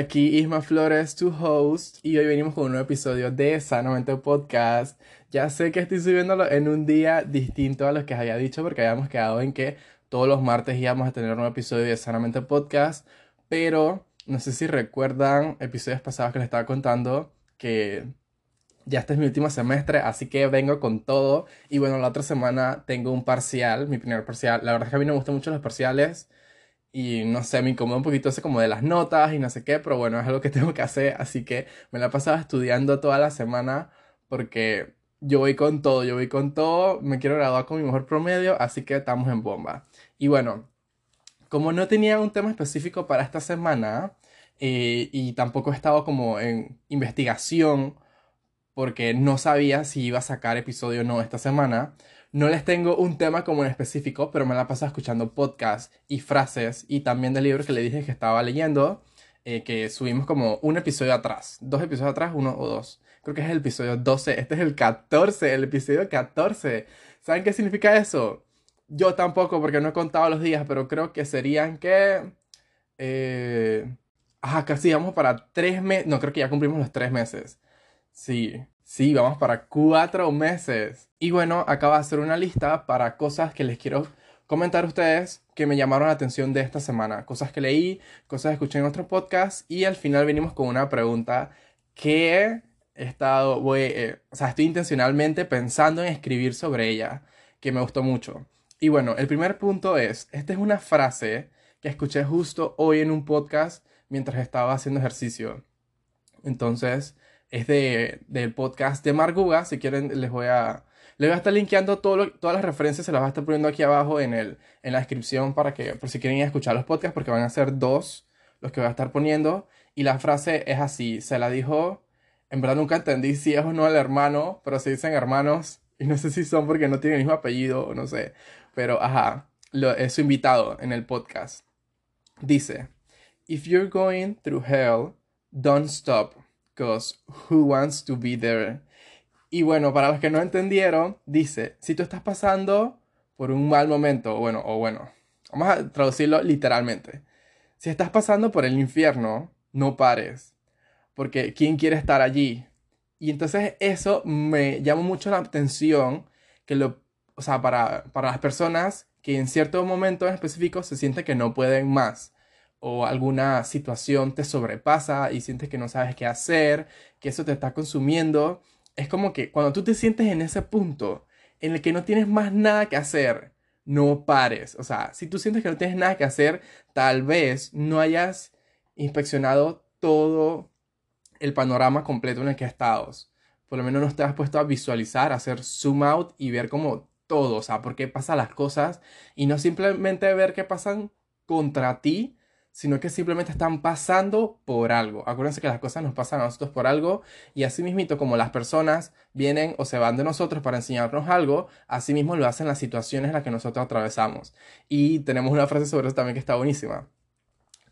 Aquí Isma Flores, tu host, y hoy venimos con un nuevo episodio de Sanamente Podcast. Ya sé que estoy subiéndolo en un día distinto a los que había dicho porque habíamos quedado en que todos los martes íbamos a tener un nuevo episodio de Sanamente Podcast, pero no sé si recuerdan episodios pasados que les estaba contando que ya este es mi último semestre, así que vengo con todo. Y bueno, la otra semana tengo un parcial, mi primer parcial. La verdad es que a mí no me gustan mucho los parciales. Y no sé, me incomoda un poquito ese como de las notas y no sé qué, pero bueno, es algo que tengo que hacer. Así que me la he pasado estudiando toda la semana porque yo voy con todo, yo voy con todo. Me quiero graduar con mi mejor promedio, así que estamos en bomba. Y bueno, como no tenía un tema específico para esta semana eh, y tampoco he estado como en investigación porque no sabía si iba a sacar episodio o no esta semana. No les tengo un tema como en específico, pero me la paso escuchando podcasts y frases y también del libro que le dije que estaba leyendo, eh, que subimos como un episodio atrás, dos episodios atrás, uno o dos. Creo que es el episodio 12, este es el 14, el episodio 14. ¿Saben qué significa eso? Yo tampoco, porque no he contado los días, pero creo que serían que... Eh, ajá, casi vamos para tres meses. No, creo que ya cumplimos los tres meses. Sí, sí, vamos para cuatro meses. Y bueno, acabo de hacer una lista para cosas que les quiero comentar a ustedes que me llamaron la atención de esta semana. Cosas que leí, cosas que escuché en otro podcast y al final venimos con una pregunta que he estado, eh, o sea, estoy intencionalmente pensando en escribir sobre ella, que me gustó mucho. Y bueno, el primer punto es, esta es una frase que escuché justo hoy en un podcast mientras estaba haciendo ejercicio. Entonces, es de, del podcast de Marguga. Si quieren, les voy a, les voy a estar linkeando todas las referencias, se las voy a estar poniendo aquí abajo en, el, en la descripción para que, por si quieren ir a escuchar los podcasts, porque van a ser dos los que voy a estar poniendo. Y la frase es así, se la dijo, en verdad nunca entendí si es o no el hermano, pero se dicen hermanos, y no sé si son porque no tienen el mismo apellido o no sé, pero ajá, lo, es su invitado en el podcast. Dice, If you're going through hell, don't stop who wants to be there? Y bueno, para los que no entendieron, dice, si tú estás pasando por un mal momento, bueno, o bueno, vamos a traducirlo literalmente. Si estás pasando por el infierno, no pares, porque ¿quién quiere estar allí? Y entonces eso me llama mucho la atención, que lo, o sea, para, para las personas que en cierto momento en específico se sienten que no pueden más o alguna situación te sobrepasa y sientes que no sabes qué hacer, que eso te está consumiendo, es como que cuando tú te sientes en ese punto en el que no tienes más nada que hacer, no pares. O sea, si tú sientes que no tienes nada que hacer, tal vez no hayas inspeccionado todo el panorama completo en el que estás. Por lo menos no te puesto a visualizar, hacer zoom out y ver como todo, o sea, por qué pasan las cosas y no simplemente ver qué pasan contra ti, sino que simplemente están pasando por algo. Acuérdense que las cosas nos pasan a nosotros por algo y así mismito como las personas vienen o se van de nosotros para enseñarnos algo, así mismo lo hacen las situaciones en las que nosotros atravesamos. Y tenemos una frase sobre eso también que está buenísima.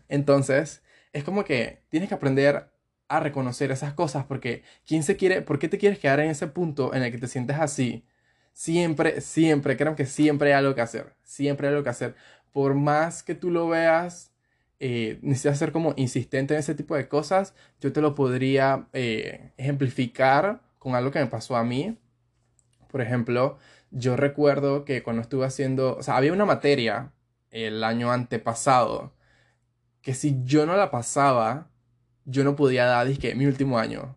Entonces, es como que tienes que aprender a reconocer esas cosas porque quién se quiere, ¿por qué te quieres quedar en ese punto en el que te sientes así? Siempre, siempre, creo que siempre hay algo que hacer, siempre hay algo que hacer. Por más que tú lo veas eh, necesitas ser como insistente en ese tipo de cosas, yo te lo podría eh, ejemplificar con algo que me pasó a mí. Por ejemplo, yo recuerdo que cuando estuve haciendo, o sea, había una materia el año antepasado que si yo no la pasaba, yo no podía dar, dije, mi último año.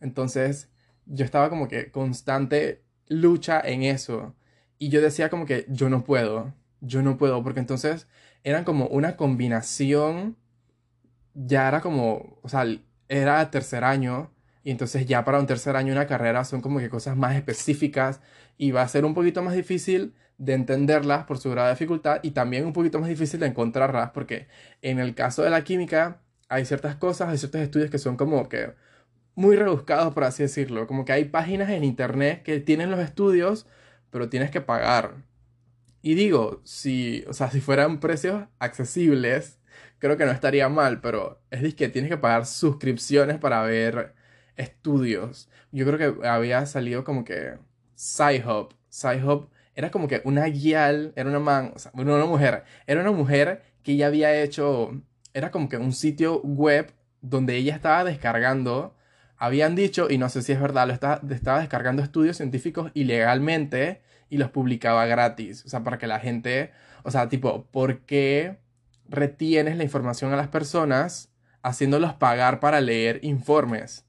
Entonces, yo estaba como que constante lucha en eso. Y yo decía como que yo no puedo, yo no puedo, porque entonces eran como una combinación, ya era como, o sea, era tercer año, y entonces ya para un tercer año una carrera son como que cosas más específicas y va a ser un poquito más difícil de entenderlas por su grado de dificultad y también un poquito más difícil de encontrarlas porque en el caso de la química hay ciertas cosas, hay ciertos estudios que son como que muy rebuscados por así decirlo, como que hay páginas en internet que tienen los estudios pero tienes que pagar y digo, si, o sea, si fueran precios accesibles, creo que no estaría mal, pero es que tienes que pagar suscripciones para ver estudios. Yo creo que había salido como que Sci-Hub. Sci-Hub era como que una guial, era una man, una mujer, era una mujer que ella había hecho, era como que un sitio web donde ella estaba descargando, habían dicho, y no sé si es verdad, lo estaba, estaba descargando estudios científicos ilegalmente y los publicaba gratis. O sea, para que la gente, o sea, tipo, ¿por qué retienes la información a las personas haciéndolos pagar para leer informes?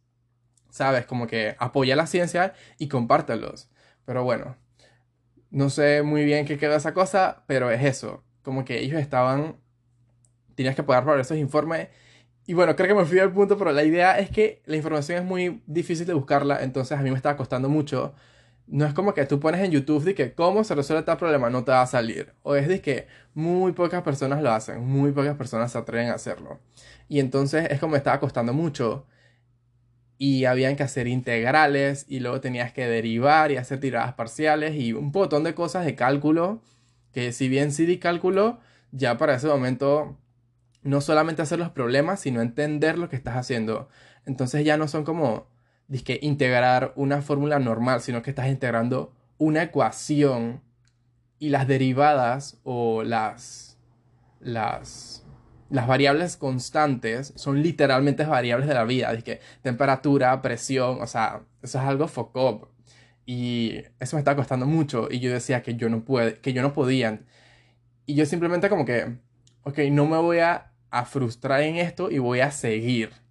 ¿Sabes? Como que apoya la ciencia y compártelos. Pero bueno, no sé muy bien qué quedó esa cosa, pero es eso. Como que ellos estaban, tenías que pagar por esos informes. Y bueno, creo que me fui al punto, pero la idea es que la información es muy difícil de buscarla, entonces a mí me estaba costando mucho. No es como que tú pones en YouTube de que cómo se resuelve tal problema, no te va a salir. O es de que muy pocas personas lo hacen, muy pocas personas se atreven a hacerlo. Y entonces es como estaba costando mucho y habían que hacer integrales y luego tenías que derivar y hacer tiradas parciales y un montón de cosas de cálculo que si bien sí di cálculo, ya para ese momento no solamente hacer los problemas, sino entender lo que estás haciendo. Entonces ya no son como que integrar una fórmula normal, sino que estás integrando una ecuación y las derivadas o las las las variables constantes son literalmente variables de la vida, de que temperatura, presión, o sea, eso es algo foco. Y eso me está costando mucho y yo decía que yo no puede, que yo no podía. Y yo simplemente como que, ok, no me voy a, a frustrar en esto y voy a seguir.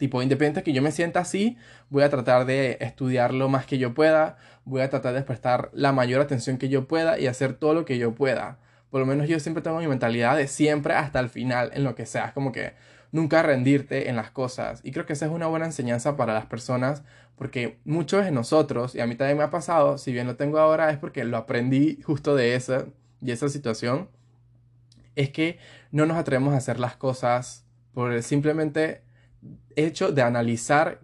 Tipo, independiente que yo me sienta así, voy a tratar de estudiar lo más que yo pueda, voy a tratar de prestar la mayor atención que yo pueda y hacer todo lo que yo pueda por lo menos yo siempre tengo mi mentalidad de siempre hasta el final en lo que sea. Como que nunca rendirte en las cosas. Y creo que esa es una buena enseñanza para las personas porque muchos de nosotros, y a mí también me ha pasado, si bien lo tengo ahora es porque lo aprendí justo de esa y esa situación, es que no nos atrevemos a hacer las cosas por simplemente hecho de analizar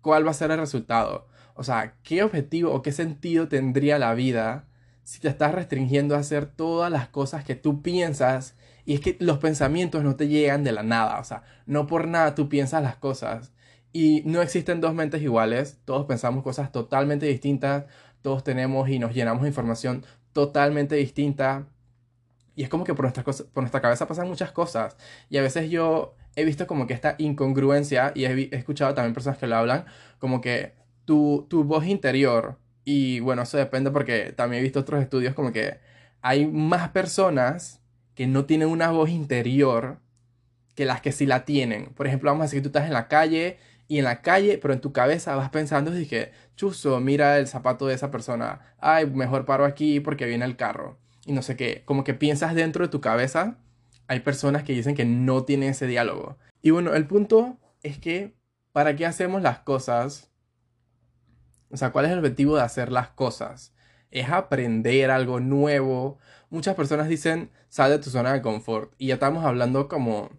cuál va a ser el resultado. O sea, qué objetivo o qué sentido tendría la vida si te estás restringiendo a hacer todas las cosas que tú piensas y es que los pensamientos no te llegan de la nada, o sea, no por nada tú piensas las cosas. Y no existen dos mentes iguales, todos pensamos cosas totalmente distintas, todos tenemos y nos llenamos de información totalmente distinta. Y es como que por nuestra, por nuestra cabeza pasan muchas cosas. Y a veces yo he visto como que esta incongruencia y he, escuchado también personas que lo hablan, como que tu, tu voz interior y bueno, eso depende porque también he visto otros estudios como que hay más personas que no tienen una voz interior que las que sí la tienen. Por ejemplo, vamos a decir que tú estás en la calle y en la calle, pero en tu cabeza vas pensando, que, chuzo, mira el zapato de esa persona, ay, mejor paro aquí porque viene el carro. Y no sé qué, como que piensas dentro de tu cabeza, hay personas que dicen que no tienen ese diálogo. Y bueno, el punto es que, ¿para qué hacemos las cosas o sea, ¿cuál es el objetivo de hacer las cosas? Es aprender algo nuevo. Muchas personas dicen, sal de tu zona de confort. Y ya estamos hablando como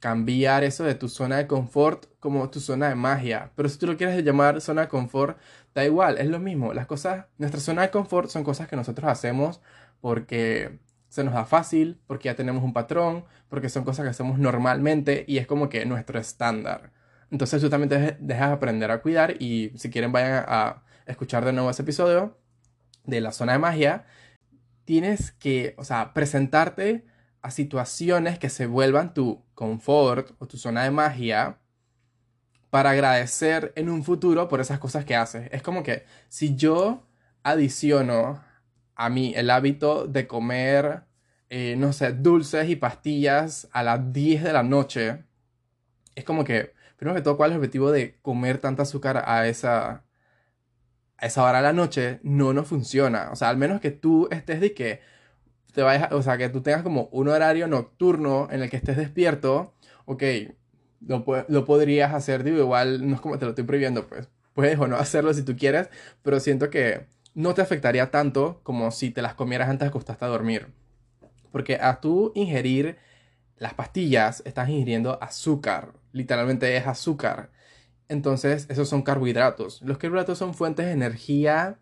cambiar eso de tu zona de confort como tu zona de magia. Pero si tú lo quieres llamar zona de confort, da igual, es lo mismo. Las cosas, nuestra zona de confort son cosas que nosotros hacemos porque se nos da fácil, porque ya tenemos un patrón, porque son cosas que hacemos normalmente y es como que nuestro estándar. Entonces tú también te dejas aprender a cuidar y si quieren vayan a, escuchar de nuevo ese episodio de la zona de magia. Tienes que, o sea, presentarte a situaciones que se vuelvan tu confort o tu zona de magia para agradecer en un futuro por esas cosas que haces. Es como que si yo adiciono a mí el hábito de comer, eh, no sé, dulces y pastillas a las 10 de la noche, es como que primero que todo, ¿cuál es el objetivo de comer tanta azúcar a esa, a esa hora de la noche? No nos funciona. O sea, al menos que tú estés de que te vayas, o sea, que tú tengas como un horario nocturno en el que estés despierto, ok, lo, lo podrías hacer, digo, igual no es como te lo estoy prohibiendo, pues puedes o no hacerlo si tú quieres, pero siento que no te afectaría tanto como si te las comieras antes de acostarte a dormir. Porque a tú ingerir las pastillas, estás ingiriendo azúcar literalmente es azúcar. Entonces, esos son carbohidratos. Los carbohidratos son fuentes de energía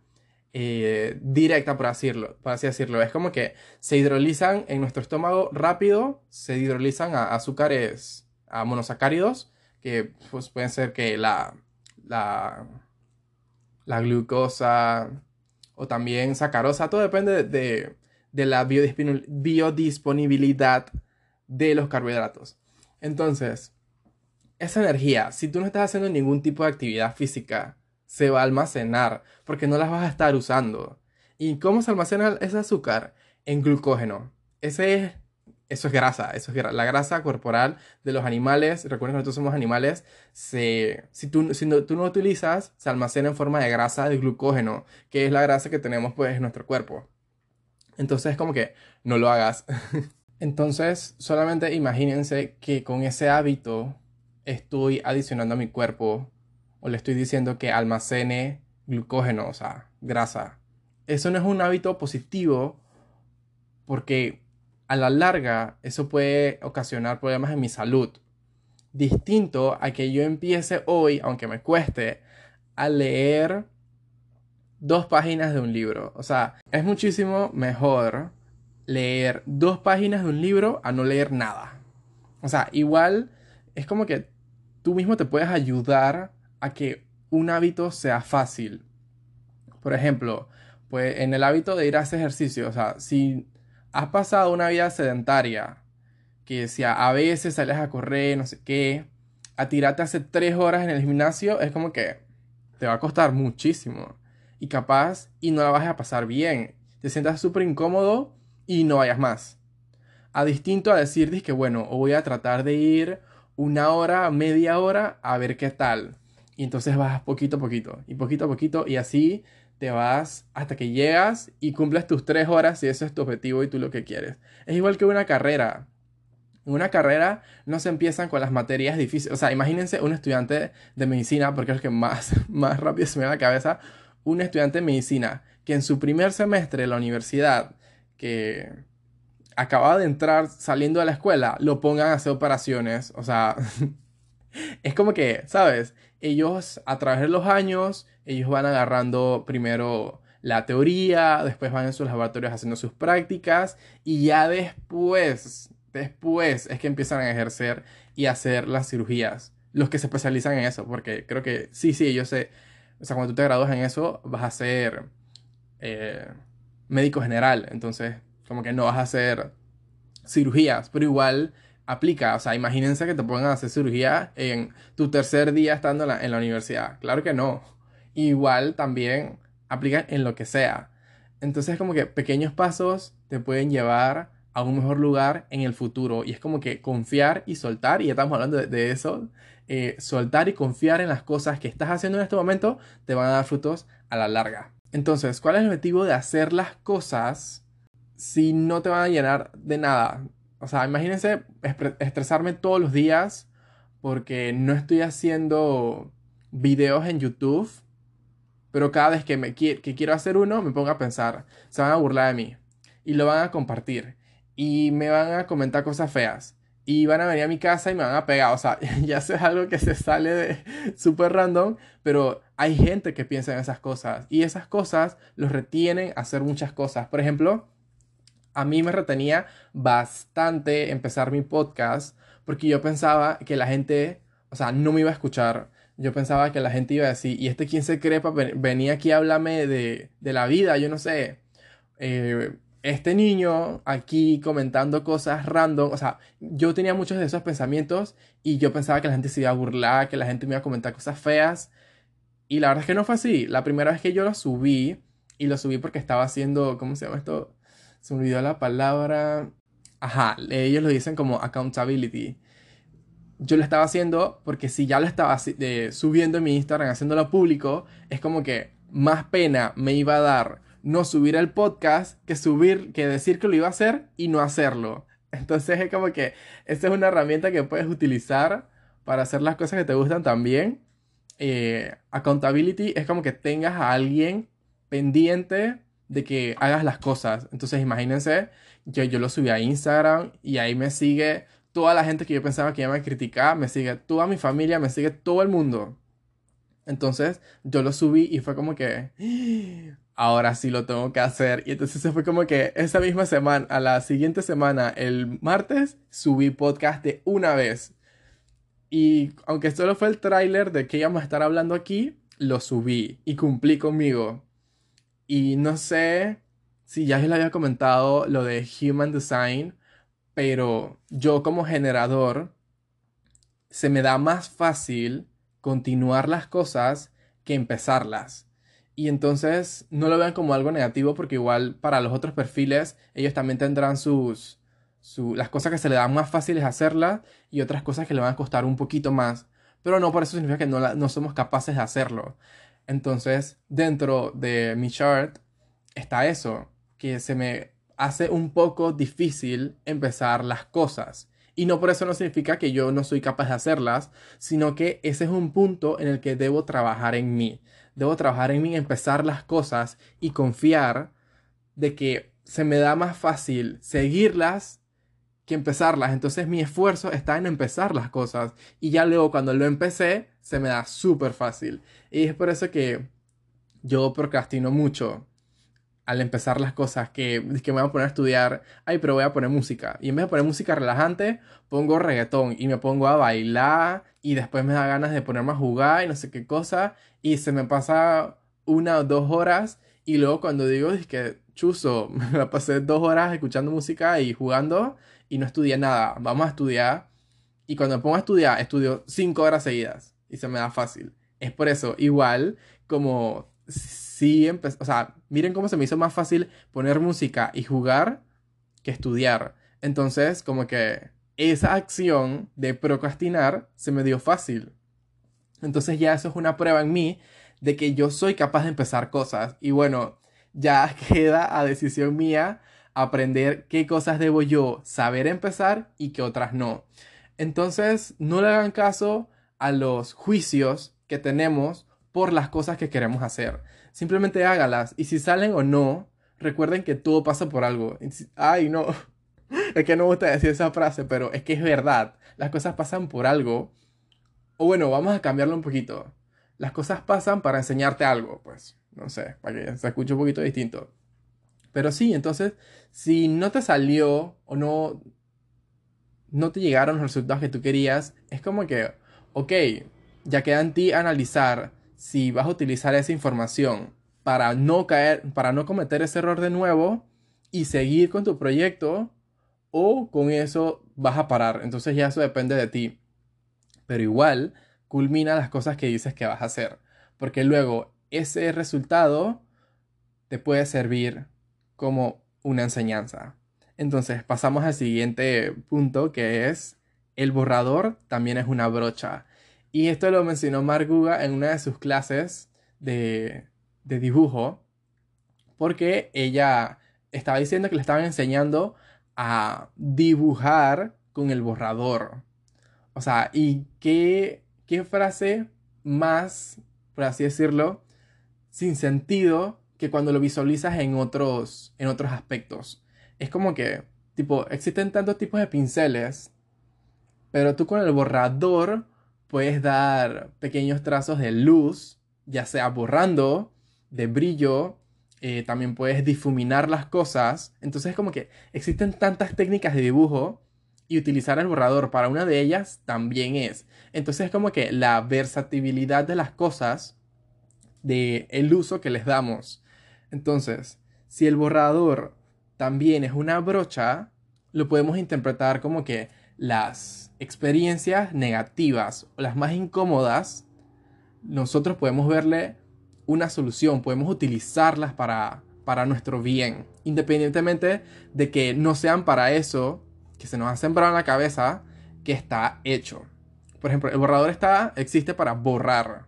eh, directa, por, decirlo, por así decirlo. Es como que se hidrolizan en nuestro estómago rápido, se hidrolizan a azúcares, a monosacáridos, que pues, pueden ser que la, la, la glucosa o también sacarosa, todo depende de, de la biodisponibilidad de los carbohidratos. Entonces, esa energía, si tú no estás haciendo ningún tipo de actividad física, se va a almacenar porque no las vas a estar usando. ¿Y cómo se almacena ese azúcar? En glucógeno. Ese es, eso es grasa, eso es la grasa corporal de los animales. Recuerden que nosotros somos animales. Si, tú, si no, tú no utilizas, se almacena en forma de grasa de glucógeno, que es la grasa que tenemos pues en nuestro cuerpo. Entonces, como que no lo hagas. Entonces, solamente imagínense que con ese hábito estoy adicionando a mi cuerpo o le estoy diciendo que almacene glucógeno, o sea, grasa. Eso no es un hábito positivo porque a la larga eso puede ocasionar problemas en mi salud. Distinto a que yo empiece hoy, aunque me cueste, a leer dos páginas de un libro. O sea, es muchísimo mejor leer dos páginas de un libro a no leer nada. O sea, igual es como que tú mismo te puedes ayudar a que un hábito sea fácil. Por ejemplo, pues en el hábito de ir a ese ejercicio, o sea, si has pasado una vida sedentaria, que si a veces sales a correr, no sé qué, a tirarte hace tres horas en el gimnasio, es como que te va a costar muchísimo y capaz y no la vas a pasar bien. Te sientas súper incómodo y no vayas más. A distinto a decir que bueno, voy a tratar de ir una hora, media hora a ver qué tal. Y entonces vas poquito a poquito y poquito a poquito y así te vas hasta que llegas y cumples tus tres horas si eso es tu objetivo y tú lo que quieres. Es igual que una carrera. Una carrera no se empiezan con las materias difíciles. O sea, imagínense un estudiante de medicina, porque es el que más, más rápido se me da la cabeza, un estudiante de medicina que en su primer semestre de la universidad, que acaba de entrar saliendo de la escuela, lo pongan a hacer operaciones. O sea, es como que, ¿sabes? Ellos a través de los años, ellos van agarrando primero la teoría, después van en sus laboratorios haciendo sus prácticas y ya después, después es que empiezan a ejercer y hacer las cirugías. Los que se especializan en eso, porque creo que sí, sí, yo sé o sea, cuando tú te gradúas en eso, vas a ser eh, médico general. Entonces, como que no vas a hacer cirugías, pero igual aplica. O sea, imagínense que te pongan hacer cirugía en tu tercer día estando en la universidad. Claro que no. Igual también aplica en lo que sea. Entonces, como que pequeños pasos te pueden llevar a un mejor lugar en el futuro. Y es como que confiar y soltar, y ya estamos hablando de, eso, eh, soltar y confiar en las cosas que estás haciendo en este momento te van a dar frutos a la larga. Entonces, ¿cuál es el objetivo de hacer las cosas si no te van a llenar de nada? O sea, imagínense estresarme todos los días porque no estoy haciendo videos en YouTube, pero cada vez que, me, que quiero hacer uno me pongo a pensar, se van a burlar de mí y lo van a compartir y me van a comentar cosas feas. Y van a venir a mi casa y me van a pegar. O sea, ya es algo que se sale de súper random. Pero hay gente que piensa en esas cosas. Y esas cosas los retienen a hacer muchas cosas. Por ejemplo, a mí me retenía bastante empezar mi podcast. Porque yo pensaba que la gente, o sea, no me iba a escuchar. Yo pensaba que la gente iba a decir, ¿y este quién se crepa? Venía aquí a hablarme de, de la vida, yo no sé. Eh, este niño aquí comentando cosas random, o sea, yo tenía muchos de esos pensamientos y yo pensaba que la gente se iba a burlar, que la gente me iba a comentar cosas feas. Y la verdad es que no fue así. La primera vez que yo lo subí, y lo subí porque estaba haciendo, ¿cómo se llama esto? Se me olvidó la palabra. Ajá, ellos lo dicen como accountability. Yo lo estaba haciendo porque si ya lo estaba subiendo en mi Instagram, haciéndolo público, es como que más pena me iba a dar no subir el podcast que subir, que decir que lo iba a hacer y no hacerlo. Entonces es como que esta es una herramienta que puedes utilizar para hacer las cosas que te gustan también. Eh, accountability es como que tengas a alguien pendiente de que hagas las cosas. Entonces imagínense, yo, yo lo subí a Instagram y ahí me sigue toda la gente que yo pensaba que iba a criticar, me sigue toda mi familia, me sigue todo el mundo. Entonces yo lo subí y fue como que, ahora sí lo tengo que hacer. Y entonces se fue como que esa misma semana, a la siguiente semana, el martes, subí podcast de una vez. Y aunque solo fue el tráiler de que íbamos a estar hablando aquí, lo subí y cumplí conmigo. Y no sé sí, ya les había comentado lo de Human Design, pero yo como generador se me da más fácil continuar las cosas que empezarlas. Y entonces no lo vean como algo negativo porque igual para los otros perfiles ellos también tendrán sus, las cosas que se les dan más fáciles hacerlas y otras cosas que le van a costar un poquito más. Pero no por eso significa que no, no somos capaces de hacerlo. Entonces dentro de mi chart está eso, que se me hace un poco difícil empezar las cosas. Y no por eso no significa que yo no soy capaz de hacerlas, sino que ese es un punto en el que debo trabajar en mí. Debo trabajar en mí, empezar las cosas y confiar de que se me da más fácil seguirlas que empezarlas. Entonces mi esfuerzo está en empezar las cosas. Y ya luego cuando lo empecé, se me da súper fácil. Y es por eso que yo procrastino mucho al empezar las cosas que, que me voy a poner a estudiar, ay, pero voy a poner música. Y en vez de poner música relajante, pongo reggaetón y me pongo a bailar y después me da ganas de ponerme a jugar y no sé qué cosa. Y se me pasa una o dos horas y luego cuando digo, es que chuzo, me la pasé dos horas escuchando música y jugando y no estudié nada. Vamos a estudiar. Y cuando me pongo a estudiar, estudio cinco horas seguidas y se me da fácil. Es por eso, igual como sí empezó, o sea, miren cómo se me hizo más fácil poner música y jugar que estudiar. Entonces, como que esa acción de procrastinar se me dio fácil. Entonces ya eso es una prueba en mí de que yo soy capaz de empezar cosas. Y bueno, ya queda a decisión mía aprender qué cosas debo yo saber empezar y qué otras no. Entonces, no le hagan caso a los juicios que tenemos por las cosas que queremos hacer. Simplemente hágalas y si salen o no, recuerden que todo pasa por algo. Ay, no. Es que no me gusta decir esa frase, pero es que es verdad. Las cosas pasan por algo. O bueno, vamos a cambiarlo un poquito. Las cosas pasan para enseñarte algo, pues. No sé, para que se escuche un poquito distinto. Pero sí, entonces, si no te salió o no, no te llegaron los resultados que tú querías, es como que, ok, ya queda en ti analizar si vas a utilizar esa información para no caer, para no cometer ese error de nuevo y seguir con tu proyecto o con eso vas a parar. Entonces ya eso depende de ti. Pero igual culmina las cosas que dices que vas a hacer. Porque luego ese resultado te puede servir como una enseñanza. Entonces pasamos al siguiente punto que es el borrador también es una brocha. Y esto lo mencionó Marguga en una de sus clases de, de dibujo, porque ella estaba diciendo que le estaban enseñando a dibujar con el borrador. O sea, ¿y qué, qué frase más, por así decirlo, sin sentido que cuando lo visualizas en otros, en otros aspectos? Es como que, tipo, existen tantos tipos de pinceles, pero tú con el borrador puedes dar pequeños trazos de luz, ya sea borrando, de brillo, eh, también puedes difuminar las cosas. Entonces es como que existen tantas técnicas de dibujo y utilizar el borrador para una de ellas también es. Entonces es como que la versatilidad de las cosas, de el uso que les damos. Entonces, si el borrador también es una brocha, lo podemos interpretar como que las experiencias negativas o las más incómodas, nosotros podemos verle una solución, podemos utilizarlas para, para nuestro bien, independientemente de que no sean para eso que se nos ha sembrado en la cabeza que está hecho. Por ejemplo, el borrador está, existe para borrar.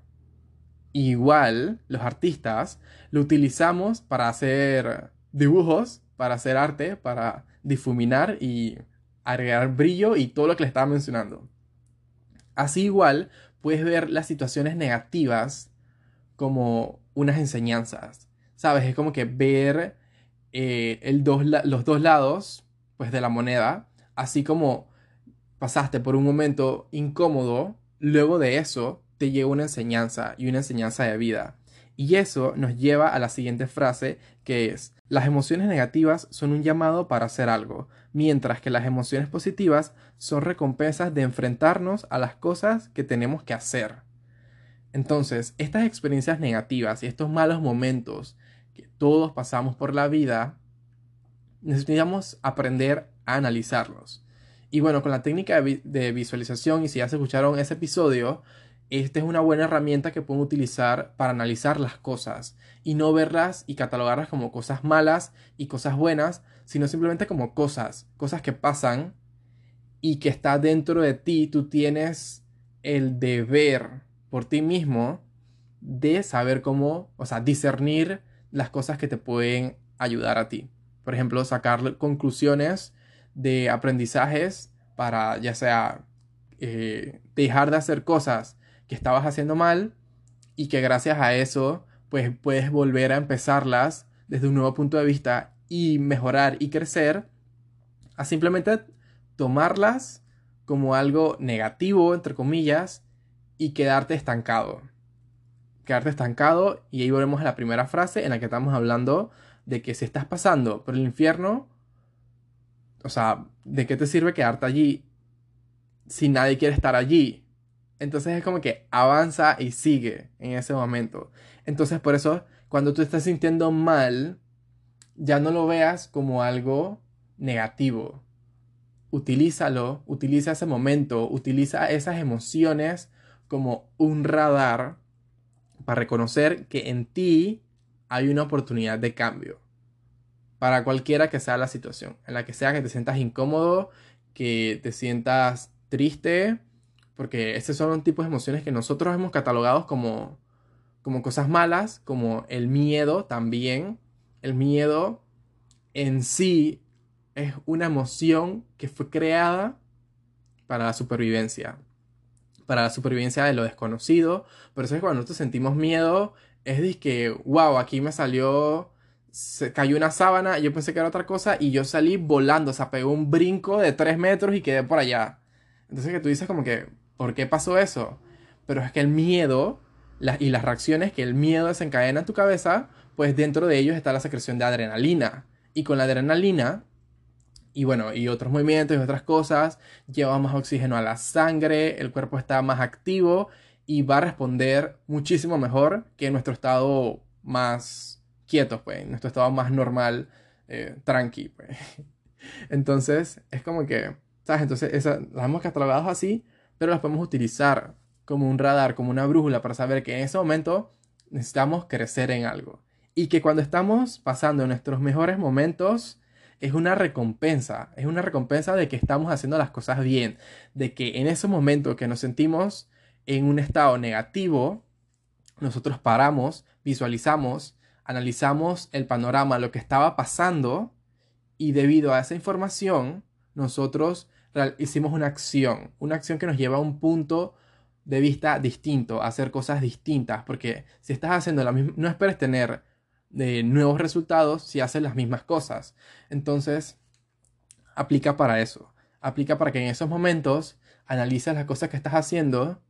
Igual, los artistas lo utilizamos para hacer dibujos, para hacer arte, para difuminar y agregar brillo y todo lo que le estaba mencionando. Así igual puedes ver las situaciones negativas como unas enseñanzas. ¿Sabes? Es como que ver eh, el dos, los dos lados pues, de la moneda, así como pasaste por un momento incómodo, luego de eso te llega una enseñanza y una enseñanza de vida. Y eso nos lleva a la siguiente frase es, las emociones negativas son un llamado para hacer algo, mientras que las emociones positivas son recompensas de enfrentarnos a las cosas que tenemos que hacer. Entonces, estas experiencias negativas y estos malos momentos que todos pasamos por la vida, necesitamos aprender a analizarlos. Y bueno, con la técnica de, visualización, y si ya se escucharon ese episodio, esta es una buena herramienta que pueden utilizar para analizar las cosas y no verlas y catalogarlas como cosas malas y cosas buenas, sino simplemente como cosas, cosas que pasan y que está dentro de ti, tú tienes el deber por ti mismo de saber cómo, o sea, discernir las cosas que te pueden ayudar a ti. Por ejemplo, sacar conclusiones de aprendizajes para ya sea eh, dejar de hacer cosas que estabas haciendo mal y que gracias a eso pues puedes volver a empezarlas desde un nuevo punto de vista y mejorar y crecer a simplemente tomarlas como algo negativo entre comillas y quedarte estancado quedarte estancado y ahí volvemos a la primera frase en la que estamos hablando de que si estás pasando por el infierno, o sea, ¿de qué te sirve quedarte allí si nadie quiere estar allí? Entonces es como que avanza y sigue en ese momento. Entonces por eso cuando tú estás sintiendo mal, ya no lo veas como algo negativo. Utilízalo, utiliza ese momento, utiliza esas emociones como un radar para reconocer que en ti hay una oportunidad de cambio. Para cualquiera que sea la situación, en la que sea que te sientas incómodo, que te sientas triste, porque esos son tipos de emociones que nosotros hemos catalogado como, como cosas malas, como el miedo también. El miedo en sí es una emoción que fue creada para la supervivencia para la supervivencia de lo desconocido. Por eso es cuando nosotros sentimos miedo, es de que, wow, aquí me salió, se cayó una sábana, yo pensé que era otra cosa y yo salí volando, o sea, pegó un brinco de 3 metros y quedé por allá. Entonces que tú dices como que, ¿por qué pasó eso? Pero es que el miedo y las reacciones que el miedo desencadena en tu cabeza, pues dentro de ellos está la secreción de adrenalina. Y con la adrenalina y bueno, y otros movimientos y otras cosas, lleva más oxígeno a la sangre, el cuerpo está más activo y va a responder muchísimo mejor que en nuestro estado más quieto, pues, nuestro estado más normal, eh, tranqui, pues. Entonces, es como que, ¿sabes? Entonces, esa, las hemos catalogado así, pero las podemos utilizar como un radar, como una brújula para saber que en ese momento necesitamos crecer en algo. Y que cuando estamos pasando nuestros mejores momentos, es una recompensa, es una recompensa de que estamos haciendo las cosas bien, de que en ese momento que nos sentimos en un estado negativo, nosotros paramos, visualizamos, analizamos el panorama, lo que estaba pasando y debido a esa información, nosotros hicimos una acción, una acción que nos lleva a un punto de vista distinto, a hacer cosas distintas, porque si estás haciendo la misma, no esperes tener de nuevos resultados si haces las mismas cosas. Entonces, aplica para eso. Aplica para que en esos momentos analices las cosas que estás haciendo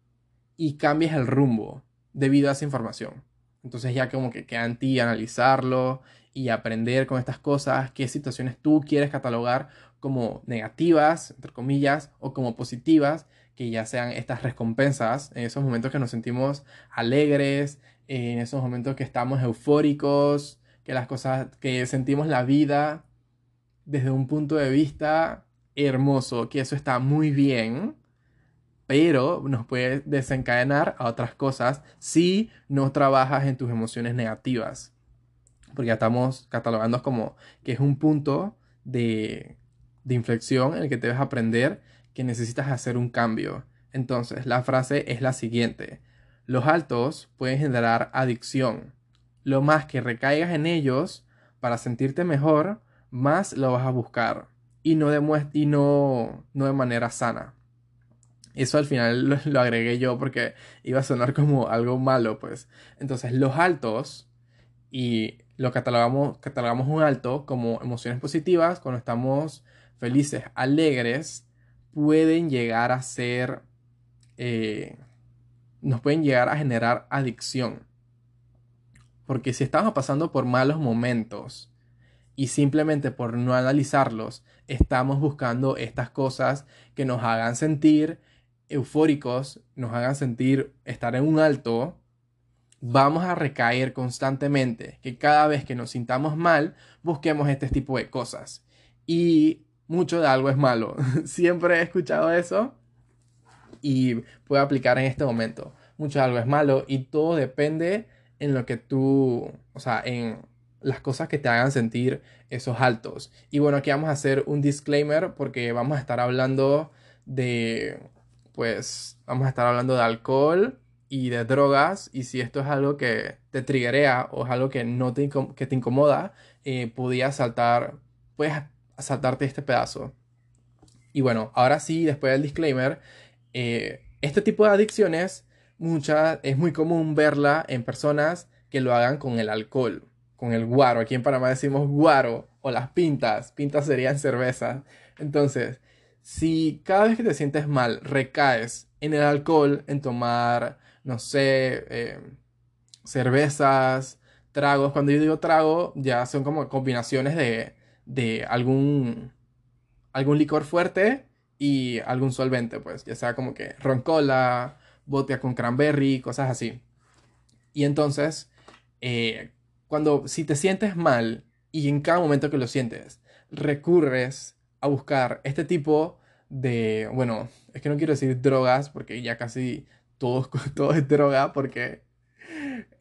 y cambies el rumbo debido a esa información. Entonces ya como que queda en ti analizarlo y aprender con estas cosas, qué situaciones tú quieres catalogar como negativas, entre comillas, o como positivas, que ya sean estas recompensas en esos momentos que nos sentimos alegres, en esos momentos que estamos eufóricos, que las cosas, que sentimos la vida desde un punto de vista hermoso, que eso está muy bien, pero nos puede desencadenar a otras cosas si no trabajas en tus emociones negativas. Porque ya estamos catalogando como que es un punto de, de inflexión en el que debes aprender que necesitas hacer un cambio. Entonces, la frase es la siguiente. Los altos pueden generar adicción. Lo más que recaigas en ellos para sentirte mejor, más lo vas a buscar. Y no de, y no, no de manera sana. Eso al final lo, agregué yo porque iba a sonar como algo malo, pues. Entonces, los altos, y lo catalogamos, catalogamos un alto como emociones positivas, cuando estamos felices, alegres, pueden llegar a ser eh, nos pueden llegar a generar adicción. Porque si estamos pasando por malos momentos y simplemente por no analizarlos, estamos buscando estas cosas que nos hagan sentir eufóricos, nos hagan sentir estar en un alto, vamos a recaer constantemente, que cada vez que nos sintamos mal, busquemos este tipo de cosas. Y mucho de algo es malo. Siempre he escuchado eso y puedo aplicar en este momento. Mucho de algo es malo y todo depende en lo que tú, o sea, en las cosas que te hagan sentir esos altos. Y bueno, aquí vamos a hacer un disclaimer porque vamos a estar hablando de, pues, vamos a estar hablando de alcohol y de drogas y si esto es algo que te triggerea o es algo que no te, que te incomoda, eh, saltar, puedes saltarte este pedazo. Y bueno, ahora sí, después del disclaimer, eh, este tipo de adicciones mucha, es muy común verla en personas que lo hagan con el alcohol, con el guaro. Aquí en Panamá decimos guaro o las pintas. Pintas serían cerveza. Entonces, si cada vez que te sientes mal recaes en el alcohol, en tomar no sé, eh, cervezas, tragos. Cuando yo digo trago, ya son como combinaciones de, de algún, algún licor fuerte y algún solvente, pues, ya sea como que roncola, vodka con cranberry, cosas así. Y entonces, eh, cuando si te sientes mal y en cada momento que lo sientes, recurres a buscar este tipo de, bueno, es que no quiero decir drogas porque ya casi todo, todo es droga porque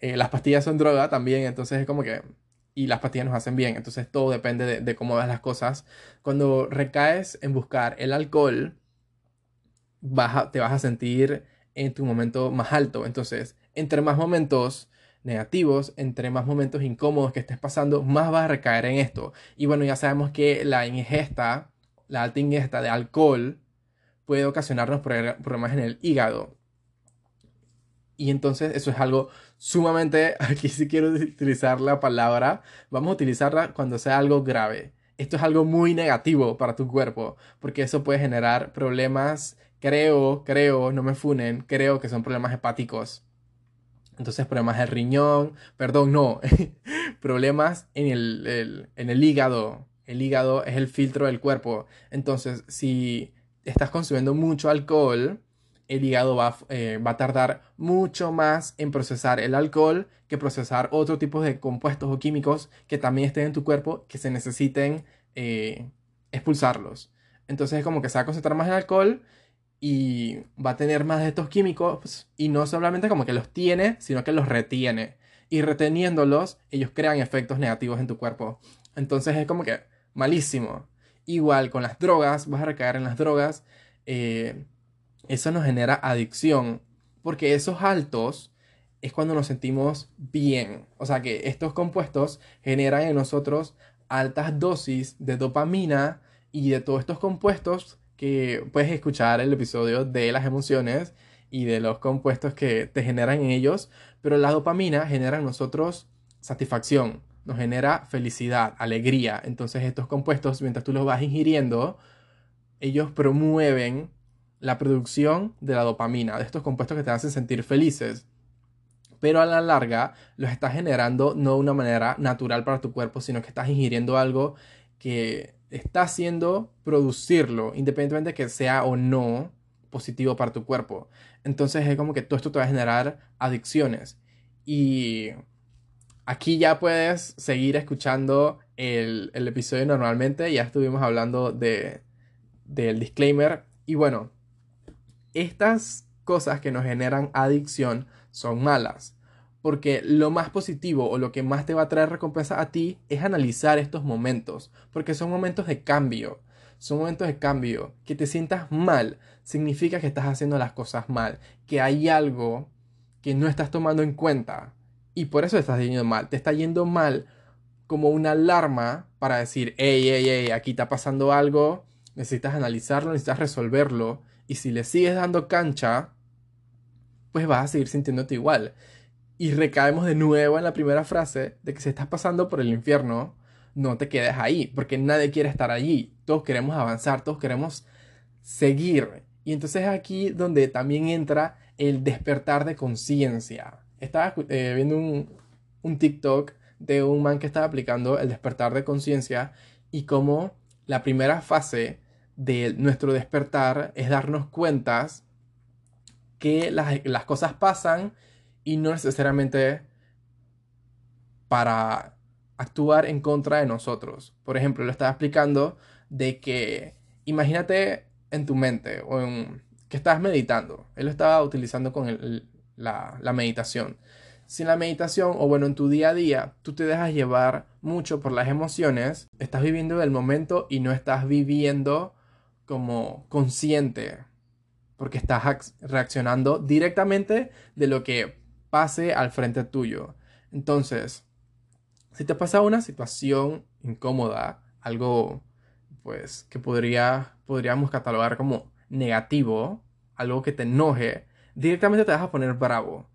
eh, las pastillas son droga también, entonces es como que... Y las pastillas nos hacen bien, entonces todo depende de, cómo ves las cosas. Cuando recaes en buscar el alcohol, te vas a sentir en tu momento más alto. Entonces, entre más momentos negativos, entre más momentos incómodos que estés pasando, más vas a recaer en esto. Y bueno, ya sabemos que la ingesta, la alta ingesta de alcohol, puede ocasionarnos problemas en el hígado. Y entonces eso es algo sumamente, aquí sí quiero utilizar la palabra, vamos a utilizarla cuando sea algo grave. Esto es algo muy negativo para tu cuerpo, porque eso puede generar problemas, creo, creo, no me funen, creo que son problemas hepáticos. Entonces problemas del riñón, perdón, no, problemas en el, en el hígado. El hígado es el filtro del cuerpo. Entonces, si estás consumiendo mucho alcohol, el hígado eh, va, a tardar mucho más en procesar el alcohol que procesar otro tipo de compuestos o químicos que también estén en tu cuerpo que se necesiten eh, expulsarlos. Entonces es como que se va a concentrar más en alcohol y va a tener más de estos químicos y no solamente como que los tiene, sino que los retiene. Y reteniéndolos, ellos crean efectos negativos en tu cuerpo. Entonces es como que malísimo. Igual con las drogas, vas a recaer en las drogas. Eh, eso nos genera adicción, porque esos altos es cuando nos sentimos bien. O sea que estos compuestos generan en nosotros altas dosis de dopamina y de todos estos compuestos que puedes escuchar el episodio de las emociones y de los compuestos que te generan en ellos, pero la dopamina genera en nosotros satisfacción, nos genera felicidad, alegría. Entonces estos compuestos, mientras tú los vas ingiriendo, ellos promueven la producción de la dopamina, de estos compuestos que te hacen sentir felices. Pero a la larga los estás generando no de una manera natural para tu cuerpo, sino que estás ingiriendo algo que está haciendo producirlo, independientemente de que sea o no positivo para tu cuerpo. Entonces es como que todo esto te va a generar adicciones. Y aquí ya puedes seguir escuchando el, episodio normalmente. Ya estuvimos hablando de, del disclaimer. Y bueno, estas cosas que nos generan adicción son malas. Porque lo más positivo o lo que más te va a traer recompensa a ti es analizar estos momentos. Porque son momentos de cambio. Son momentos de cambio. Que te sientas mal significa que estás haciendo las cosas mal. Que hay algo que no estás tomando en cuenta. Y por eso te estás yendo mal. Te está yendo mal como una alarma para decir, hey, hey, hey, aquí está pasando algo. Necesitas analizarlo, necesitas resolverlo y si le sigues dando cancha, pues vas a seguir sintiéndote igual. Y recaemos de nuevo en la primera frase de que si estás pasando por el infierno, no te quedes ahí, porque nadie quiere estar allí. Todos queremos avanzar, todos queremos seguir. Y entonces es aquí donde también entra el despertar de conciencia. Estaba eh, viendo un, un TikTok de un man que estaba aplicando el despertar de conciencia y como la primera fase de nuestro despertar es darnos cuentas que las, cosas pasan y no necesariamente para actuar en contra de nosotros. Por ejemplo, lo estaba explicando de que imagínate en tu mente o en que estás meditando. Él lo estaba utilizando con la, la meditación. Si en la meditación o bueno en tu día a día tú te dejas llevar mucho por las emociones, estás viviendo el momento y no estás viviendo como consciente porque estás reaccionando directamente de lo que pase al frente tuyo. Entonces, si te pasa una situación incómoda, algo pues que podría, podríamos catalogar como negativo, algo que te enoje, directamente te vas a poner bravo.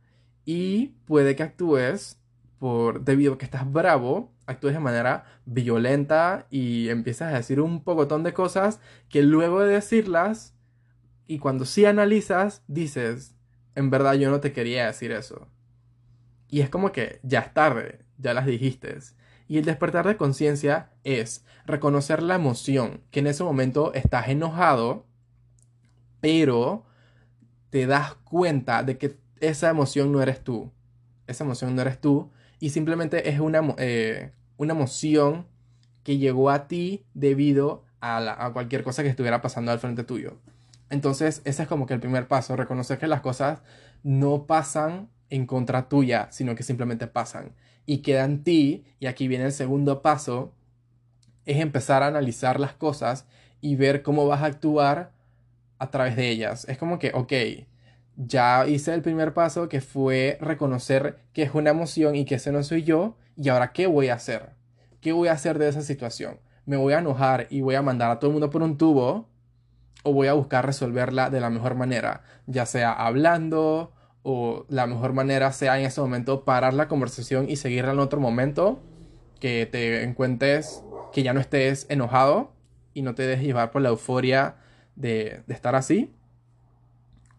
Y puede que actúes por debido a que estás bravo, actúes de manera violenta y empiezas a decir un pocotón de cosas que luego de decirlas y cuando sí analizas dices, en verdad yo no te quería decir eso. Y es como que ya es tarde, ya las dijiste. Y el despertar de conciencia es reconocer la emoción, que en ese momento estás enojado, pero te das cuenta de que esa emoción no eres tú. Esa emoción no eres tú y simplemente es una, eh, una emoción que llegó a ti debido a, cualquier cosa que estuviera pasando al frente tuyo. Entonces, ese es como que el primer paso, reconocer que las cosas no pasan en contra tuya, sino que simplemente pasan y queda en ti. Y aquí viene el segundo paso, es empezar a analizar las cosas y ver cómo vas a actuar a través de ellas. Es como que, ok, ya hice el primer paso que fue reconocer que es una emoción y que ese no soy yo. Y ahora, ¿qué voy a hacer? ¿Qué voy a hacer de esa situación? ¿Me voy a enojar y voy a mandar a todo el mundo por un tubo? ¿O voy a buscar resolverla de la mejor manera? Ya sea hablando o la mejor manera sea en ese momento parar la conversación y seguirla en otro momento, que te encuentres, que ya no estés enojado y no te dejes llevar por la euforia de, de estar así.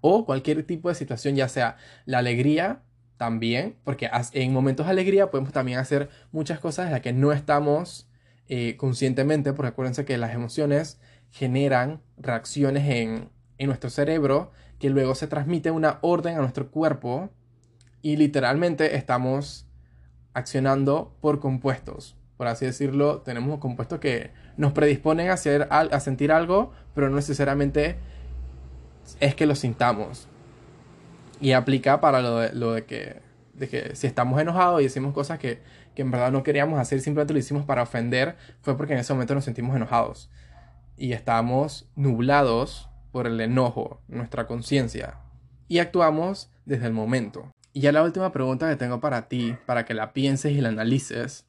O cualquier tipo de situación, ya sea la alegría también, porque en momentos de alegría podemos también hacer muchas cosas en las que no estamos eh, conscientemente, porque acuérdense que las emociones generan reacciones en, en nuestro cerebro que luego se transmite una orden a nuestro cuerpo y literalmente estamos accionando por compuestos. Por así decirlo, tenemos compuestos que nos predisponen a, hacer, a sentir algo, pero no necesariamente es que lo sintamos. Y aplica para lo de, lo de, que, de que si estamos enojados y decimos cosas que, que en verdad no queríamos hacer, simplemente lo hicimos para ofender, fue porque en ese momento nos sentimos enojados. Y estamos nublados por el enojo, nuestra conciencia, y actuamos desde el momento. Y ya la última pregunta que tengo para ti, para que la pienses y la analices,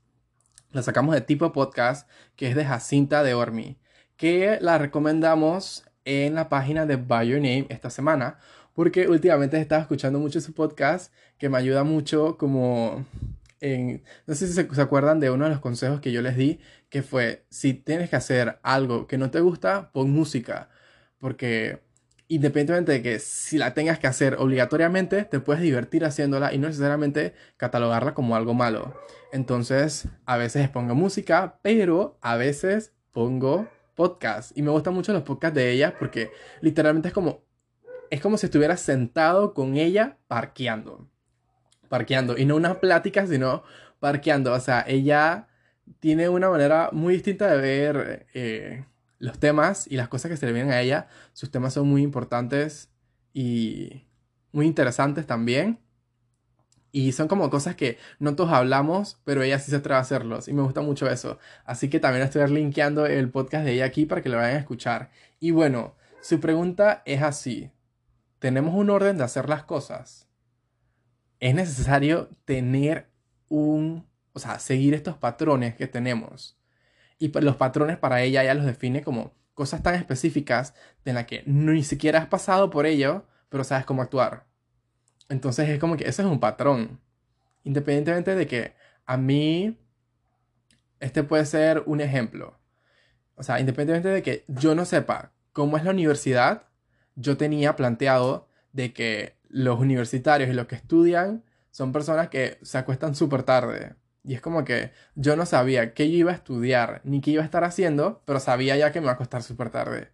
la sacamos de tipo podcast, que es de Jacinta de Ormi, que la recomendamos en la página de By Your Name esta semana, porque últimamente he estado escuchando mucho su podcast, que me ayuda mucho como en, no sé si se, se, acuerdan de uno de los consejos que yo les di, que fue, si tienes que hacer algo que no te gusta, pon música, porque independientemente de que si la tengas que hacer obligatoriamente, te puedes divertir haciéndola y no necesariamente catalogarla como algo malo. Entonces, a veces pongo música, pero a veces pongo podcast. Y me gustan mucho los podcasts de ella porque literalmente es como, es como si estuvieras sentado con ella parqueando. Parqueando. Y no una plática, sino parqueando. O sea, ella tiene una manera muy distinta de ver eh, los temas y las cosas que se le vienen a ella, sus temas son muy importantes y muy interesantes también. Y son como cosas que no todos hablamos, pero ella sí se atreve a hacerlos. Y me gusta mucho eso. Así que también estoy linkeando el podcast de ella aquí para que lo vayan a escuchar. Y bueno, su pregunta es así. ¿Tenemos un orden de hacer las cosas? Es necesario tener un... O sea, seguir estos patrones que tenemos. Y los patrones para ella ya los define como cosas tan específicas de las que ni siquiera has pasado por ello, pero sabes cómo actuar. Entonces es como que ese es un patrón. Independientemente de que a mí, este puede ser un ejemplo. O sea, independientemente de que yo no sepa cómo es la universidad, yo tenía planteado de que los universitarios y los que estudian son personas que se acuestan súper tarde. Y es como que yo no sabía qué yo iba a estudiar ni qué iba a estar haciendo, pero sabía ya que me va a costar súper tarde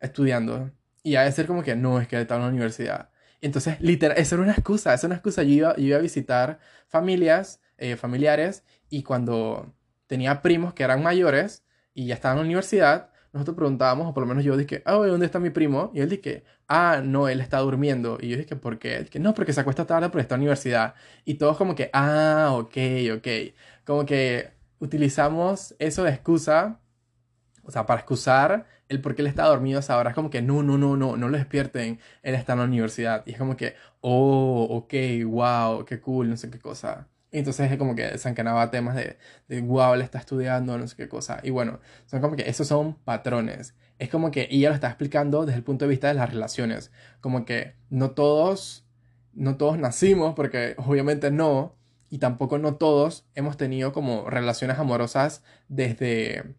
estudiando. Y a ser como que no, es que está en la universidad. Entonces, literal, eso era una excusa, esa era una excusa. Yo iba, yo iba a visitar familias, eh, familiares, y cuando tenía primos que eran mayores y ya estaban en la universidad, nosotros preguntábamos, o por lo menos yo dije, ah, ¿dónde está mi primo? Y él dije, ah, no, él está durmiendo. Y yo dije, ¿por qué? Dije, no, porque se acuesta tarde porque está en la universidad. Y todos como que, ah, ok, ok. Como que utilizamos eso de excusa, o sea, para excusar el por qué él está dormido a esa hora. Es como que, no, no, no, no, no lo despierten, él está en la universidad. Y es como que, oh, ok, wow, qué cool, no sé qué cosa. Y entonces es como que encanaba temas de, de, wow, él está estudiando, no sé qué cosa. Y bueno, son como que esos son patrones. Es como que ella lo está explicando desde el punto de vista de las relaciones. Como que no todos, no todos nacimos, porque obviamente no, y tampoco no todos hemos tenido como relaciones amorosas desde,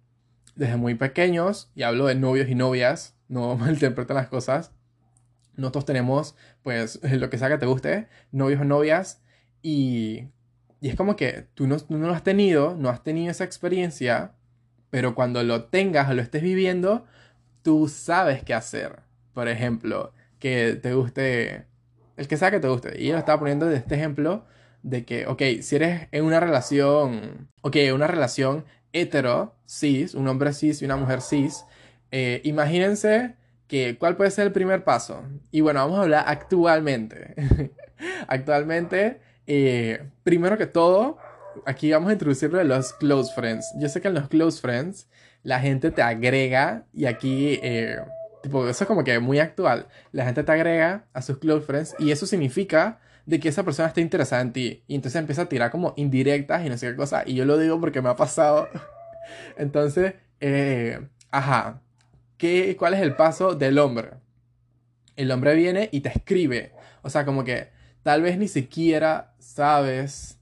desde muy pequeños. Y hablo de novios y novias, no malinterpreten las cosas. No todos tenemos, pues, lo que sea que te guste, novios o novias. Y y es como que tú no, no lo has tenido, no has tenido esa experiencia, pero cuando lo tengas o lo estés viviendo, tú sabes qué hacer. Por ejemplo, que te guste, el que sea que te guste. Y yo lo estaba poniendo de este ejemplo de que, ok, si eres en una relación, ok, una relación hetero, cis, un hombre cis y una mujer cis, eh, imagínense que cuál puede ser el primer paso. Y bueno, vamos a hablar actualmente. actualmente eh, primero que todo, aquí vamos a introducirlo de los close friends. Yo sé que en los close friends la gente te agrega y aquí, eh, tipo, eso es como que muy actual. La gente te agrega a sus close friends y eso significa de que esa persona está interesada en ti. Y entonces empieza a tirar como indirectas y no sé qué cosa. Y yo lo digo porque me ha pasado. entonces, eh, ajá. ¿Qué, ¿Cuál es el paso del hombre? El hombre viene y te escribe. O sea, como que tal vez ni siquiera sabes,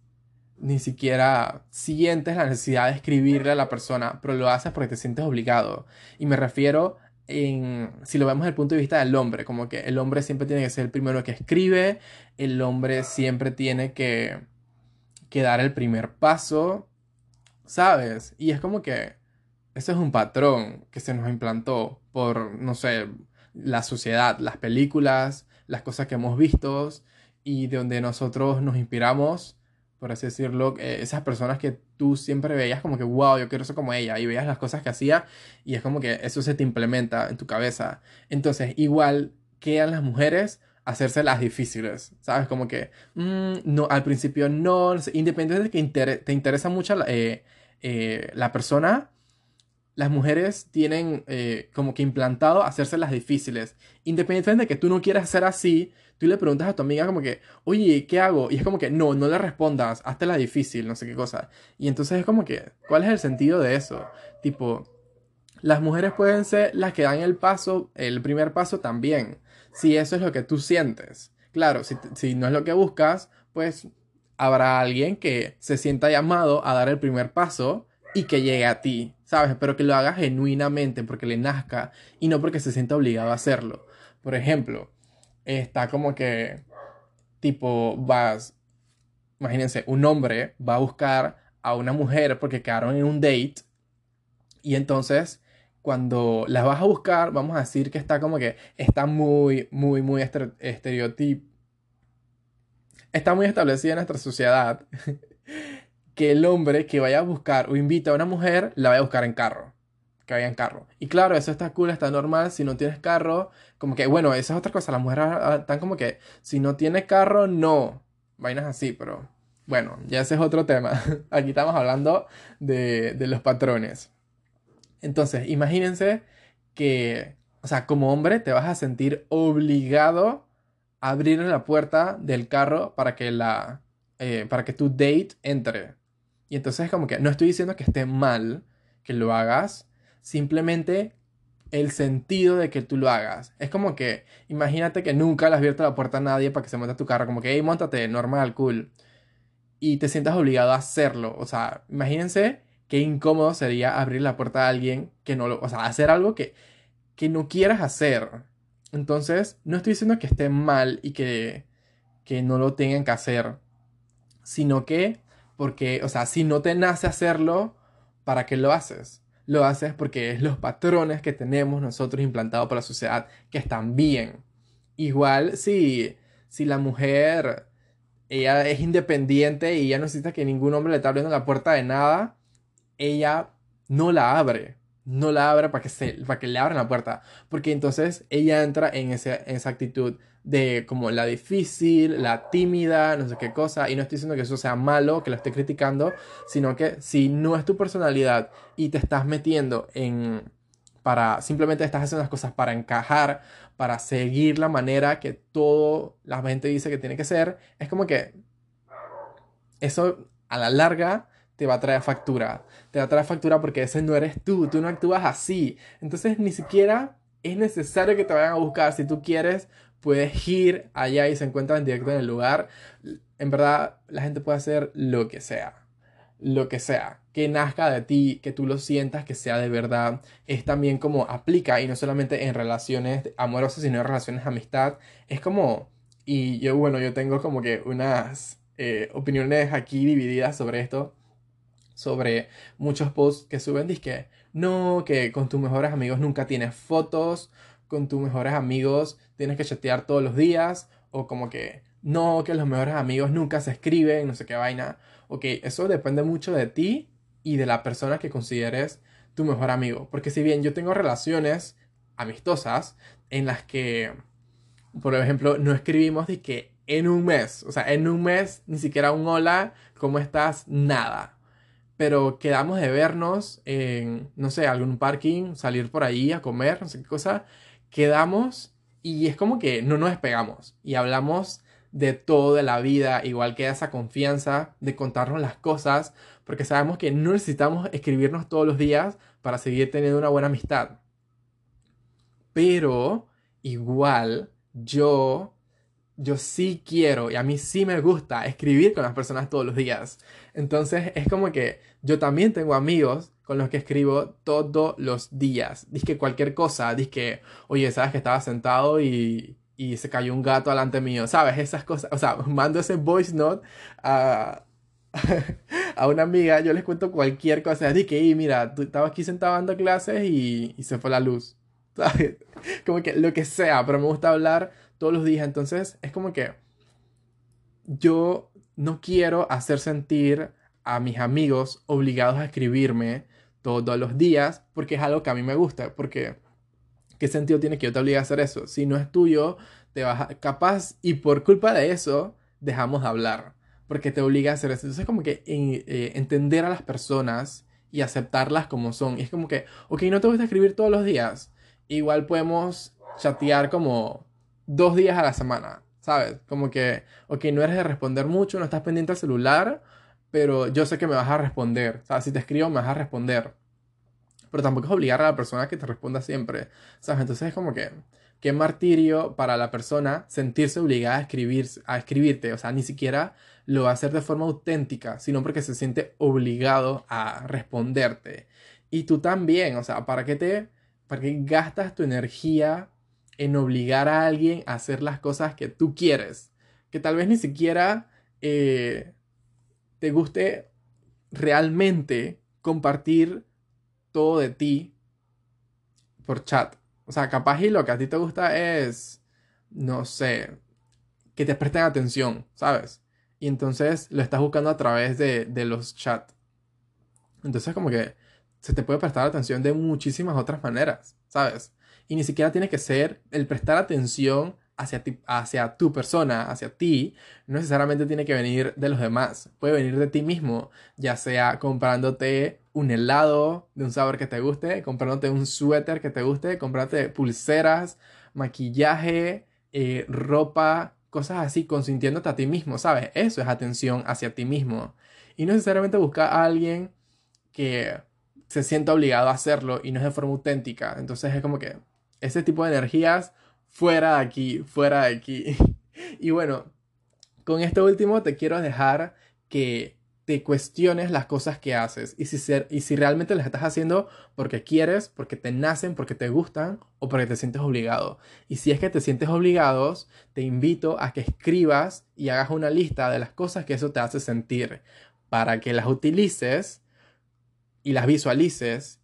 ni siquiera sientes la necesidad de escribirle a la persona, pero lo haces porque te sientes obligado. Y me refiero si lo vemos desde el punto de vista del hombre, como que el hombre siempre tiene que ser el primero que escribe, el hombre siempre tiene que, que dar el primer paso, ¿sabes? Y es como que eso es un patrón que se nos implantó por, no sé, la sociedad, las películas, las cosas que hemos visto, y de donde nosotros nos inspiramos, por así decirlo, eh, esas personas que tú siempre veías como que, wow, yo quiero ser como ella, y veías las cosas que hacía, y es como que eso se te implementa en tu cabeza. Entonces, igual quedan las mujeres hacerse las difíciles, ¿sabes? Como que, mm, no, al principio no, independientemente de que te interesa mucho la, eh, eh, la persona, las mujeres tienen como que implantado hacerse las difíciles. Independientemente de que tú no quieras ser así, tú le preguntas a tu amiga como que, oye, ¿qué hago? Y es como que, no, no le respondas, hazte la difícil, no sé qué cosa. Y entonces es como que, ¿cuál es el sentido de eso? Tipo, las mujeres pueden ser las que dan el paso, el primer paso también, si eso es lo que tú sientes. Claro, si, si no es lo que buscas, pues habrá alguien que se sienta llamado a dar el primer paso y que llegue a ti, ¿sabes? Pero que lo haga genuinamente porque le nazca y no porque se sienta obligado a hacerlo. Por ejemplo, está como que, tipo, vas, imagínense, un hombre va a buscar a una mujer porque quedaron en un date y entonces cuando las vas a buscar, vamos a decir que está como que está muy, muy, muy estereotip está muy establecida en nuestra sociedad que el hombre que vaya a buscar o invita a una mujer la vaya a buscar en carro que vaya en carro. Y claro, eso está cool, está normal. Si no tienes carro, como que, bueno, esa es otra cosa. Las mujeres ah, están como que, si no tienes carro, no. Vainas así, pero bueno, ya ese es otro tema. Aquí estamos hablando de, de los patrones. Entonces, imagínense que, o sea, como hombre te vas a sentir obligado a abrir la puerta del carro para que la, eh, para que tu date entre. Y entonces como que no estoy diciendo que esté mal que lo hagas, simplemente el sentido de que tú lo hagas. Es como que, imagínate que nunca le has abierto la puerta a nadie para que se monte a tu carro, como que, hey, montate, normal, cool. Y te sientas obligado a hacerlo. O sea, imagínense qué incómodo sería abrir la puerta a alguien que no lo, o sea, hacer algo que, que no quieras hacer. Entonces, no estoy diciendo que esté mal y que, que no lo tengan que hacer, sino que, porque, o sea, si no te nace hacerlo, ¿para qué lo haces? lo haces porque es los patrones que tenemos nosotros implantados por la sociedad que están bien. Igual si, si la mujer, ella es independiente y ella no necesita que ningún hombre le esté abriendo la puerta de nada, ella no la abre. No la abre para que, se, para que le abran la puerta. Porque entonces ella entra en, ese, en esa actitud de como la difícil, la tímida, no sé qué cosa. Y no estoy diciendo que eso sea malo, que lo esté criticando, sino que si no es tu personalidad y te estás metiendo en para simplemente estás haciendo las cosas para encajar, para seguir la manera que todo la gente dice que tiene que ser, es como que eso a la larga te va a traer factura. Te va a traer factura porque ese no eres tú, tú no actúas así. Entonces ni siquiera es necesario que te vayan a buscar. Si tú quieres, puedes ir allá y se encuentran directo en el lugar. En verdad, la gente puede hacer lo que sea lo que sea, que nazca de ti, que tú lo sientas, que sea de verdad, es también como aplica y no solamente en relaciones amorosas, sino en relaciones amistad. Es como, y yo, bueno, yo tengo como que unas eh, opiniones aquí divididas sobre esto, sobre muchos posts que suben, que no, que con tus mejores amigos nunca tienes fotos, con tus mejores amigos tienes que chatear todos los días, o como que no, que los mejores amigos nunca se escriben, no sé qué vaina ok, eso depende mucho de ti y de la persona que consideres tu mejor amigo. Porque si bien yo tengo relaciones amistosas en las que, por ejemplo, no escribimos de que en un mes, o sea, en un mes ni siquiera un hola, ¿cómo estás? Nada. Pero quedamos de vernos en, no sé, algún parking, salir por ahí a comer, no sé qué cosa. Quedamos y es como que no nos despegamos y hablamos de todo de la vida, igual que esa confianza de contarnos las cosas, porque sabemos que no necesitamos escribirnos todos los días para seguir teniendo una buena amistad. Pero igual yo yo sí quiero y a mí sí me gusta escribir con las personas todos los días. Entonces es como que yo también tengo amigos con los que escribo todos los días. Dice que cualquier cosa, dice que, oye, sabes que estaba sentado y, y se cayó un gato delante mío, ¿sabes? Esas cosas, o sea, mando ese voice note a, a una amiga, yo les cuento cualquier cosa, de que, mira, tú estabas aquí sentado dando clases y, y se fue la luz, ¿sabes? Como que lo que sea, pero me gusta hablar todos los días, entonces es como que yo no quiero hacer sentir a mis amigos obligados a escribirme todos los días porque es algo que a mí me gusta, porque ¿qué sentido tiene que yo te obligue a hacer eso? Si no es tuyo, te vas a, capaz y por culpa de eso dejamos de hablar, porque te obliga a hacer eso. Entonces como que eh, entender a las personas y aceptarlas como son. Y es como que, ok, no te gusta escribir todos los días, igual podemos chatear como dos días a la semana, ¿sabes? Como que, ok, no eres de responder mucho, no estás pendiente al celular, pero yo sé que me vas a responder. O sea, si te escribo, me vas a responder pero tampoco es obligar a la persona que te responda siempre, ¿sabes? Entonces es como que, qué martirio para la persona sentirse obligada a, escribir, a escribirte, o sea, ni siquiera lo va a hacer de forma auténtica, sino porque se siente obligado a responderte. Y tú también, o sea, ¿para qué te, para qué gastas tu energía en obligar a alguien a hacer las cosas que tú quieres? Que tal vez ni siquiera eh, te guste realmente compartir todo de ti por chat. O sea, capaz y lo que a ti te gusta es, no sé, que te presten atención, ¿sabes? Y entonces lo estás buscando a través de, de los chats. Entonces como que se te puede prestar atención de muchísimas otras maneras, ¿sabes? Y ni siquiera tiene que ser el prestar atención hacia, ti, hacia tu persona, hacia ti, no necesariamente tiene que venir de los demás. Puede venir de ti mismo, ya sea comprándote un helado de un sabor que te guste, comprándote un suéter que te guste, comprándote pulseras, maquillaje, eh, ropa, cosas así, consintiéndote a ti mismo, ¿sabes? Eso es atención hacia ti mismo. Y no necesariamente buscar a alguien que se sienta obligado a hacerlo y no es de forma auténtica. Entonces es como que ese tipo de energías fuera de aquí, fuera de aquí. Y bueno, con esto último te quiero dejar que te cuestiones las cosas que haces y si, ser, y si realmente las estás haciendo porque quieres, porque te nacen, porque te gustan o porque te sientes obligado. Y si es que te sientes obligados, te invito a que escribas y hagas una lista de las cosas que eso te hace sentir para que las utilices y las visualices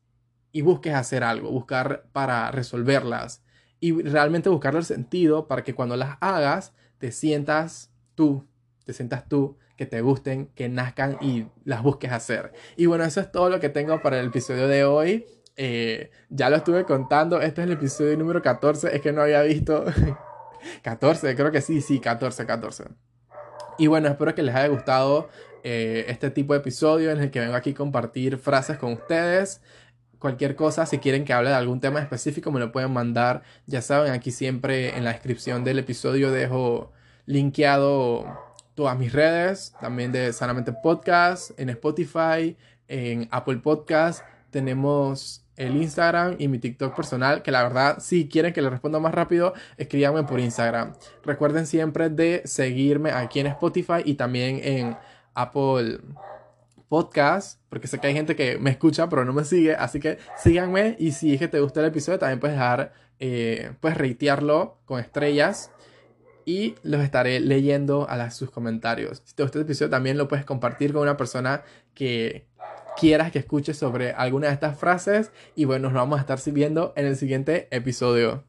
y busques hacer algo, buscar para resolverlas y realmente buscarle el sentido para que cuando las hagas te sientas tú, te sientas tú, que te gusten, que nazcan y las busques hacer. Y bueno, eso es todo lo que tengo para el episodio de hoy. Eh, ya lo estuve contando, este es el episodio número 14, es que no había visto 14, creo que sí, sí, 14, 14. Y bueno, espero que les haya gustado eh, este tipo de episodio en el que vengo aquí a compartir frases con ustedes. Cualquier cosa, si quieren que hable de algún tema específico, me lo pueden mandar. Ya saben, aquí siempre en la descripción del episodio dejo linkeado todas mis redes, también de Sanamente Podcast, en Spotify, en Apple Podcast. Tenemos el Instagram y mi TikTok personal, que la verdad, si quieren que les responda más rápido, escríbanme por Instagram. Recuerden siempre de seguirme aquí en Spotify y también en Apple Podcast, porque sé que hay gente que me escucha pero no me sigue, así que síganme y si es que te gusta el episodio también puedes dejar, eh, puedes reitearlo con estrellas y los estaré leyendo a sus comentarios. Si te gusta el episodio también lo puedes compartir con una persona que quieras que escuche sobre alguna de estas frases y bueno, nos vamos a estar siguiendo en el siguiente episodio.